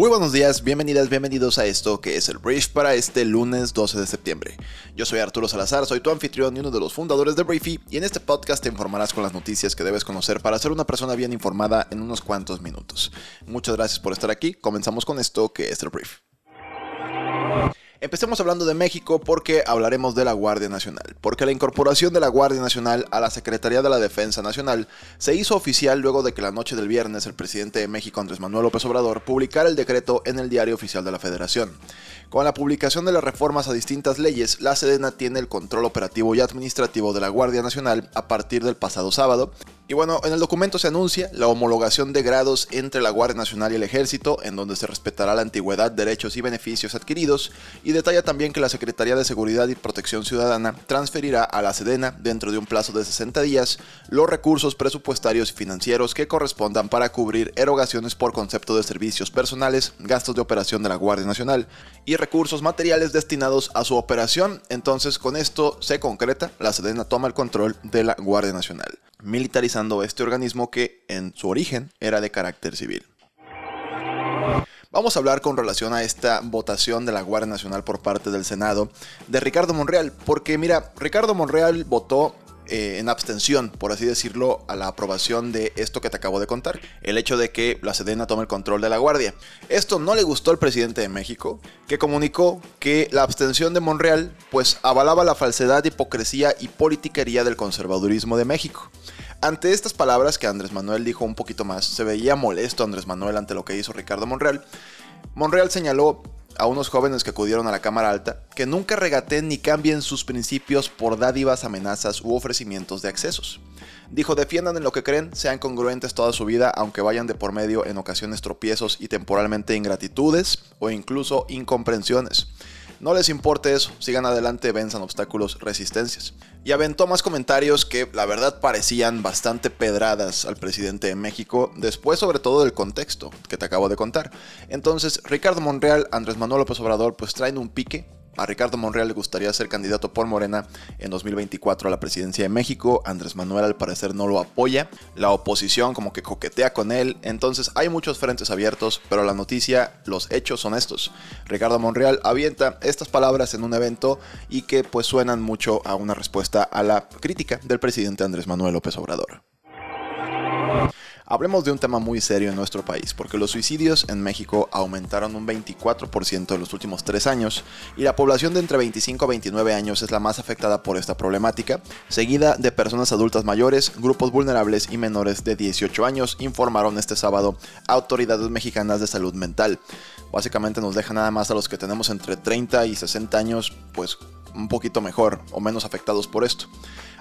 Muy buenos días, bienvenidas, bienvenidos a esto que es el Brief para este lunes 12 de septiembre. Yo soy Arturo Salazar, soy tu anfitrión y uno de los fundadores de Briefy y en este podcast te informarás con las noticias que debes conocer para ser una persona bien informada en unos cuantos minutos. Muchas gracias por estar aquí, comenzamos con esto que es el Brief. Empecemos hablando de México porque hablaremos de la Guardia Nacional, porque la incorporación de la Guardia Nacional a la Secretaría de la Defensa Nacional se hizo oficial luego de que la noche del viernes el presidente de México Andrés Manuel López Obrador publicara el decreto en el Diario Oficial de la Federación. Con la publicación de las reformas a distintas leyes, la Sedena tiene el control operativo y administrativo de la Guardia Nacional a partir del pasado sábado. Y bueno, en el documento se anuncia la homologación de grados entre la Guardia Nacional y el Ejército, en donde se respetará la antigüedad, derechos y beneficios adquiridos, detalla también que la Secretaría de Seguridad y Protección Ciudadana transferirá a la Sedena, dentro de un plazo de 60 días, los recursos presupuestarios y financieros que correspondan para cubrir erogaciones por concepto de servicios personales, gastos de operación de la Guardia Nacional y recursos materiales destinados a su operación. Entonces con esto se concreta, la Sedena toma el control de la Guardia Nacional, militarizando este organismo que en su origen era de carácter civil. Vamos a hablar con relación a esta votación de la Guardia Nacional por parte del Senado de Ricardo Monreal, porque mira, Ricardo Monreal votó eh, en abstención, por así decirlo, a la aprobación de esto que te acabo de contar. El hecho de que la Sedena tome el control de la Guardia. Esto no le gustó al presidente de México, que comunicó que la abstención de Monreal pues avalaba la falsedad, hipocresía y politiquería del conservadurismo de México. Ante estas palabras que Andrés Manuel dijo un poquito más, se veía molesto Andrés Manuel ante lo que hizo Ricardo Monreal. Monreal señaló a unos jóvenes que acudieron a la Cámara Alta que nunca regateen ni cambien sus principios por dádivas, amenazas u ofrecimientos de accesos. Dijo, defiendan en lo que creen, sean congruentes toda su vida, aunque vayan de por medio en ocasiones tropiezos y temporalmente ingratitudes o incluso incomprensiones. No les importe eso, sigan adelante, venzan obstáculos, resistencias. Y aventó más comentarios que la verdad parecían bastante pedradas al presidente de México, después sobre todo del contexto que te acabo de contar. Entonces, Ricardo Monreal, Andrés Manuel López Obrador, pues traen un pique a Ricardo Monreal le gustaría ser candidato por Morena en 2024 a la presidencia de México. Andrés Manuel al parecer no lo apoya. La oposición como que coquetea con él. Entonces hay muchos frentes abiertos, pero la noticia, los hechos son estos. Ricardo Monreal avienta estas palabras en un evento y que pues suenan mucho a una respuesta a la crítica del presidente Andrés Manuel López Obrador. Hablemos de un tema muy serio en nuestro país, porque los suicidios en México aumentaron un 24% en los últimos tres años y la población de entre 25 a 29 años es la más afectada por esta problemática, seguida de personas adultas mayores, grupos vulnerables y menores de 18 años, informaron este sábado autoridades mexicanas de salud mental. Básicamente nos deja nada más a los que tenemos entre 30 y 60 años, pues un poquito mejor o menos afectados por esto.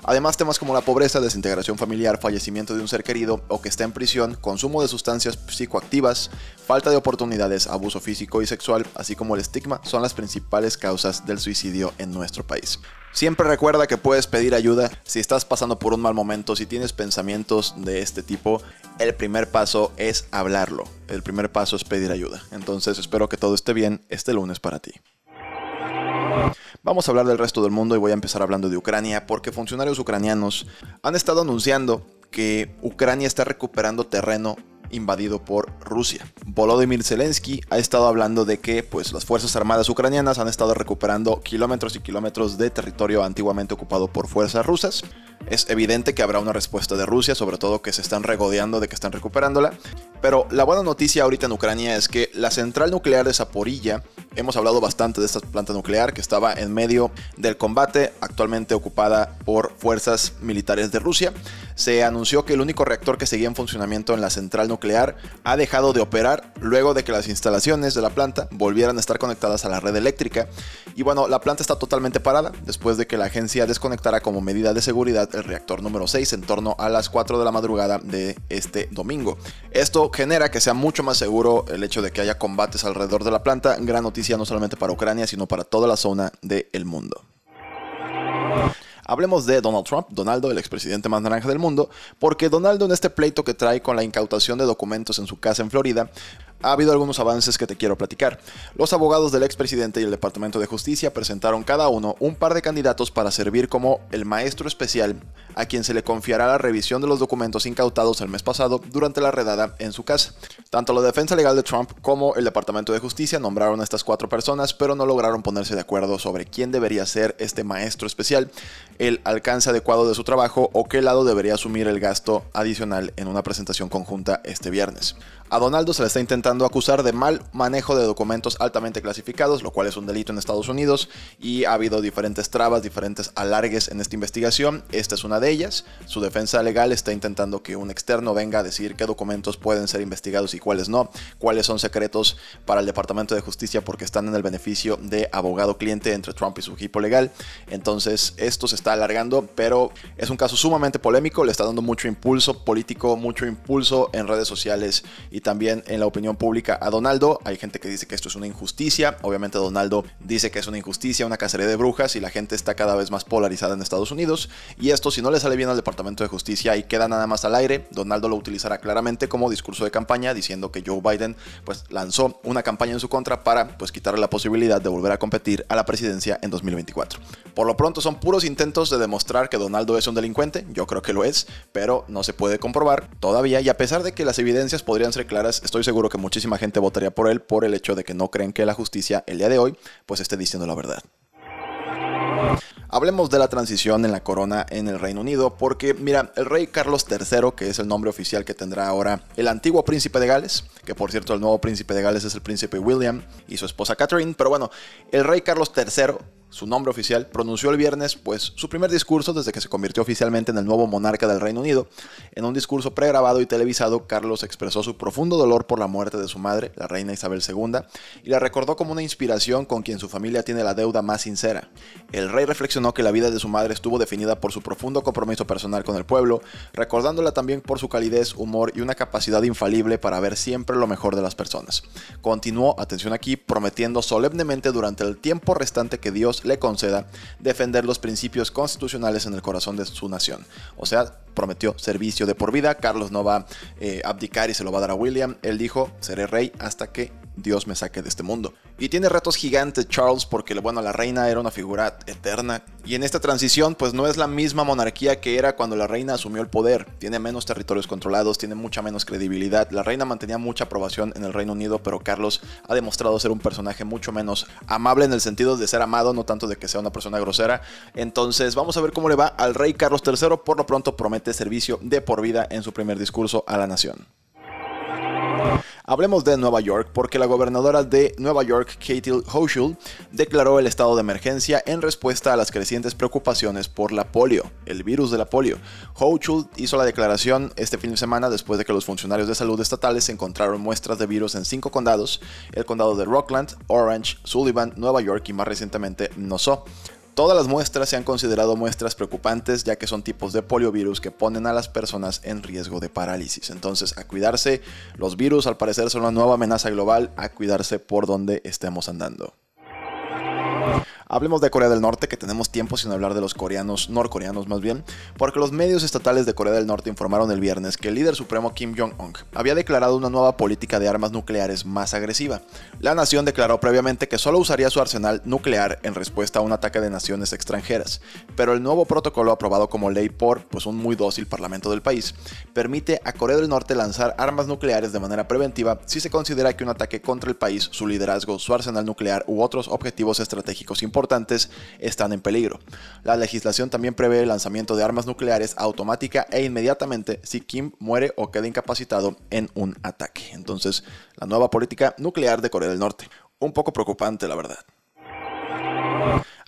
Además, temas como la pobreza, desintegración familiar, fallecimiento de un ser querido o que está en prisión, consumo de sustancias psicoactivas, falta de oportunidades, abuso físico y sexual, así como el estigma, son las principales causas del suicidio en nuestro país. Siempre recuerda que puedes pedir ayuda si estás pasando por un mal momento, si tienes pensamientos de este tipo, el primer paso es hablarlo, el primer paso es pedir ayuda. Entonces espero que todo esté bien este lunes para ti. Vamos a hablar del resto del mundo y voy a empezar hablando de Ucrania porque funcionarios ucranianos han estado anunciando que Ucrania está recuperando terreno invadido por Rusia. Volodymyr Zelensky ha estado hablando de que pues, las Fuerzas Armadas ucranianas han estado recuperando kilómetros y kilómetros de territorio antiguamente ocupado por fuerzas rusas. Es evidente que habrá una respuesta de Rusia, sobre todo que se están regodeando de que están recuperándola. Pero la buena noticia ahorita en Ucrania es que la central nuclear de Zaporilla, hemos hablado bastante de esta planta nuclear que estaba en medio del combate, actualmente ocupada por fuerzas militares de Rusia, se anunció que el único reactor que seguía en funcionamiento en la central nuclear ha dejado de operar luego de que las instalaciones de la planta volvieran a estar conectadas a la red eléctrica. Y bueno, la planta está totalmente parada después de que la agencia desconectara como medida de seguridad el reactor número 6 en torno a las 4 de la madrugada de este domingo. Esto genera que sea mucho más seguro el hecho de que haya combates alrededor de la planta, gran noticia no solamente para Ucrania, sino para toda la zona del mundo. Hablemos de Donald Trump, Donaldo, el expresidente más naranja del mundo, porque Donaldo en este pleito que trae con la incautación de documentos en su casa en Florida, ha habido algunos avances que te quiero platicar. Los abogados del expresidente y el Departamento de Justicia presentaron cada uno un par de candidatos para servir como el maestro especial a quien se le confiará la revisión de los documentos incautados el mes pasado durante la redada en su casa. Tanto la defensa legal de Trump como el Departamento de Justicia nombraron a estas cuatro personas, pero no lograron ponerse de acuerdo sobre quién debería ser este maestro especial, el alcance adecuado de su trabajo o qué lado debería asumir el gasto adicional en una presentación conjunta este viernes. A Donaldo se le está intentando acusar de mal manejo de documentos altamente clasificados, lo cual es un delito en Estados Unidos, y ha habido diferentes trabas, diferentes alargues en esta investigación. Esta es una de ellas. Su defensa legal está intentando que un externo venga a decir qué documentos pueden ser investigados y cuáles no, cuáles son secretos para el Departamento de Justicia porque están en el beneficio de abogado cliente entre Trump y su equipo legal. Entonces, esto se está alargando, pero es un caso sumamente polémico, le está dando mucho impulso político, mucho impulso en redes sociales y también en la opinión pública a Donaldo. Hay gente que dice que esto es una injusticia. Obviamente Donaldo dice que es una injusticia, una cacería de brujas y la gente está cada vez más polarizada en Estados Unidos. Y esto si no le sale bien al Departamento de Justicia y queda nada más al aire, Donaldo lo utilizará claramente como discurso de campaña diciendo que Joe Biden pues lanzó una campaña en su contra para pues quitarle la posibilidad de volver a competir a la presidencia en 2024. Por lo pronto son puros intentos de demostrar que Donaldo es un delincuente, yo creo que lo es, pero no se puede comprobar todavía y a pesar de que las evidencias podrían ser claras, estoy seguro que muchísima gente votaría por él por el hecho de que no creen que la justicia el día de hoy pues esté diciendo la verdad. Hablemos de la transición en la corona en el Reino Unido, porque mira, el rey Carlos III, que es el nombre oficial que tendrá ahora el antiguo príncipe de Gales, que por cierto el nuevo príncipe de Gales es el príncipe William y su esposa Catherine, pero bueno, el rey Carlos III su nombre oficial, pronunció el viernes pues su primer discurso desde que se convirtió oficialmente en el nuevo monarca del Reino Unido. En un discurso pregrabado y televisado, Carlos expresó su profundo dolor por la muerte de su madre, la reina Isabel II, y la recordó como una inspiración con quien su familia tiene la deuda más sincera. El rey reflexionó que la vida de su madre estuvo definida por su profundo compromiso personal con el pueblo, recordándola también por su calidez, humor y una capacidad infalible para ver siempre lo mejor de las personas. Continuó, atención aquí, prometiendo solemnemente durante el tiempo restante que Dios le conceda defender los principios constitucionales en el corazón de su nación. O sea, prometió servicio de por vida. Carlos no va a eh, abdicar y se lo va a dar a William. Él dijo, seré rey hasta que Dios me saque de este mundo. Y tiene retos gigantes Charles porque, bueno, la reina era una figura eterna. Y en esta transición, pues no es la misma monarquía que era cuando la reina asumió el poder. Tiene menos territorios controlados, tiene mucha menos credibilidad. La reina mantenía mucha aprobación en el Reino Unido, pero Carlos ha demostrado ser un personaje mucho menos amable en el sentido de ser amado, no tanto de que sea una persona grosera. Entonces, vamos a ver cómo le va al rey Carlos III. Por lo pronto promete servicio de por vida en su primer discurso a la nación. Hablemos de Nueva York porque la gobernadora de Nueva York, Katie Hochul, declaró el estado de emergencia en respuesta a las crecientes preocupaciones por la polio, el virus de la polio. Hochul hizo la declaración este fin de semana después de que los funcionarios de salud estatales encontraron muestras de virus en cinco condados, el condado de Rockland, Orange, Sullivan, Nueva York y más recientemente Nassau. Todas las muestras se han considerado muestras preocupantes ya que son tipos de poliovirus que ponen a las personas en riesgo de parálisis. Entonces, a cuidarse, los virus al parecer son una nueva amenaza global, a cuidarse por donde estemos andando. Hablemos de Corea del Norte, que tenemos tiempo sin hablar de los coreanos, norcoreanos más bien, porque los medios estatales de Corea del Norte informaron el viernes que el líder supremo Kim Jong-un había declarado una nueva política de armas nucleares más agresiva. La nación declaró previamente que solo usaría su arsenal nuclear en respuesta a un ataque de naciones extranjeras, pero el nuevo protocolo aprobado como ley por pues, un muy dócil parlamento del país permite a Corea del Norte lanzar armas nucleares de manera preventiva si se considera que un ataque contra el país, su liderazgo, su arsenal nuclear u otros objetivos estratégicos importantes importantes están en peligro. La legislación también prevé el lanzamiento de armas nucleares automática e inmediatamente si Kim muere o queda incapacitado en un ataque. Entonces, la nueva política nuclear de Corea del Norte. Un poco preocupante, la verdad.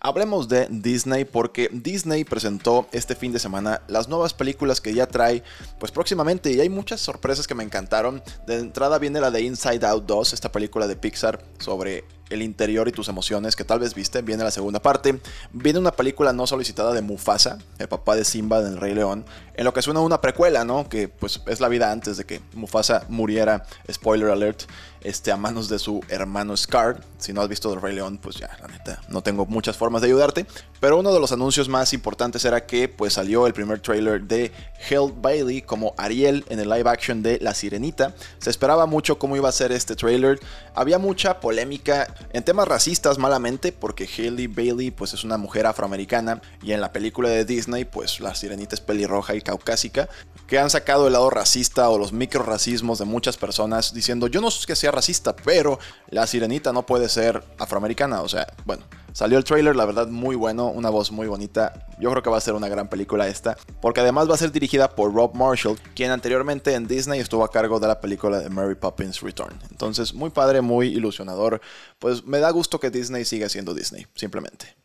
Hablemos de Disney porque Disney presentó este fin de semana las nuevas películas que ya trae pues próximamente y hay muchas sorpresas que me encantaron. De entrada viene la de Inside Out 2, esta película de Pixar sobre el interior y tus emociones que tal vez viste. Viene la segunda parte. Viene una película no solicitada de Mufasa, el papá de Simba del Rey León, en lo que suena una precuela, ¿no? Que pues es la vida antes de que Mufasa muriera, spoiler alert, este, a manos de su hermano Scar. Si no has visto El Rey León, pues ya, la neta, no tengo muchas formas de ayudarte. Pero uno de los anuncios más importantes era que pues salió el primer trailer de Hale Bailey como Ariel en el live action de La Sirenita. Se esperaba mucho cómo iba a ser este trailer. Había mucha polémica en temas racistas malamente porque Haley Bailey pues es una mujer afroamericana y en la película de Disney pues la Sirenita es pelirroja y caucásica que han sacado el lado racista o los micro racismos de muchas personas diciendo yo no sé que sea racista, pero la sirenita no puede ser afroamericana. O sea, bueno, salió el trailer, la verdad muy bueno, una voz muy bonita. Yo creo que va a ser una gran película esta, porque además va a ser dirigida por Rob Marshall, quien anteriormente en Disney estuvo a cargo de la película de Mary Poppins Return. Entonces, muy padre, muy ilusionador. Pues me da gusto que Disney siga siendo Disney, simplemente.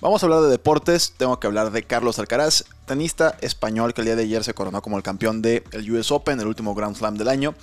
Vamos a hablar de deportes, tengo que hablar de Carlos Alcaraz, tenista español que el día de ayer se coronó como el campeón del US Open, el último Grand Slam del año.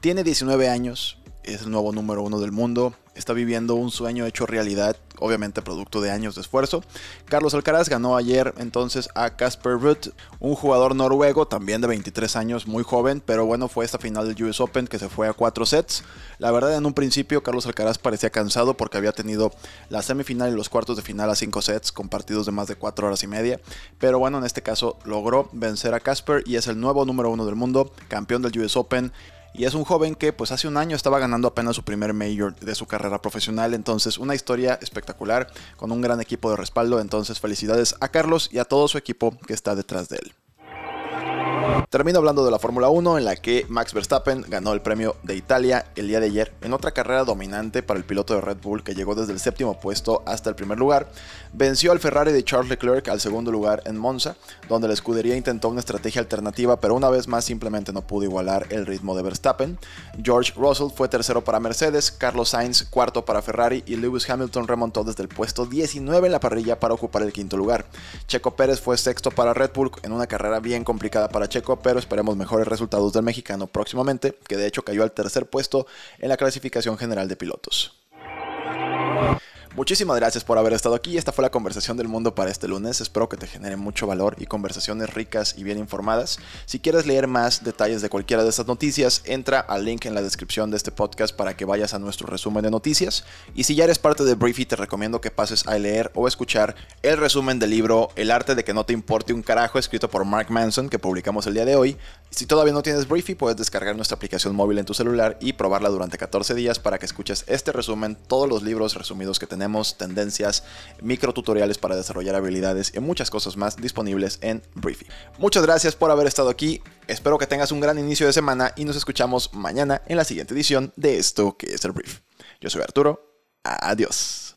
Tiene 19 años, es el nuevo número uno del mundo, está viviendo un sueño hecho realidad, obviamente producto de años de esfuerzo. Carlos Alcaraz ganó ayer entonces a Casper Ruud, un jugador noruego también de 23 años, muy joven, pero bueno, fue esta final del US Open que se fue a cuatro sets. La verdad, en un principio Carlos Alcaraz parecía cansado porque había tenido la semifinal y los cuartos de final a cinco sets con partidos de más de cuatro horas y media, pero bueno, en este caso logró vencer a Casper y es el nuevo número uno del mundo, campeón del US Open. Y es un joven que pues hace un año estaba ganando apenas su primer major de su carrera profesional. Entonces una historia espectacular con un gran equipo de respaldo. Entonces felicidades a Carlos y a todo su equipo que está detrás de él. Termino hablando de la Fórmula 1 en la que Max Verstappen ganó el premio de Italia el día de ayer en otra carrera dominante para el piloto de Red Bull que llegó desde el séptimo puesto hasta el primer lugar. Venció al Ferrari de Charles Leclerc al segundo lugar en Monza, donde la escudería intentó una estrategia alternativa pero una vez más simplemente no pudo igualar el ritmo de Verstappen. George Russell fue tercero para Mercedes, Carlos Sainz cuarto para Ferrari y Lewis Hamilton remontó desde el puesto 19 en la parrilla para ocupar el quinto lugar. Checo Pérez fue sexto para Red Bull en una carrera bien complicada para Checo pero esperemos mejores resultados del mexicano próximamente, que de hecho cayó al tercer puesto en la clasificación general de pilotos. Muchísimas gracias por haber estado aquí. Esta fue la conversación del mundo para este lunes. Espero que te genere mucho valor y conversaciones ricas y bien informadas. Si quieres leer más detalles de cualquiera de estas noticias, entra al link en la descripción de este podcast para que vayas a nuestro resumen de noticias. Y si ya eres parte de Briefy, te recomiendo que pases a leer o escuchar el resumen del libro El arte de que no te importe un carajo, escrito por Mark Manson, que publicamos el día de hoy. Si todavía no tienes Briefy, puedes descargar nuestra aplicación móvil en tu celular y probarla durante 14 días para que escuches este resumen, todos los libros resumidos que tenemos tendencias, micro tutoriales para desarrollar habilidades y muchas cosas más disponibles en Briefy. Muchas gracias por haber estado aquí. Espero que tengas un gran inicio de semana y nos escuchamos mañana en la siguiente edición de esto que es el Brief. Yo soy Arturo. Adiós.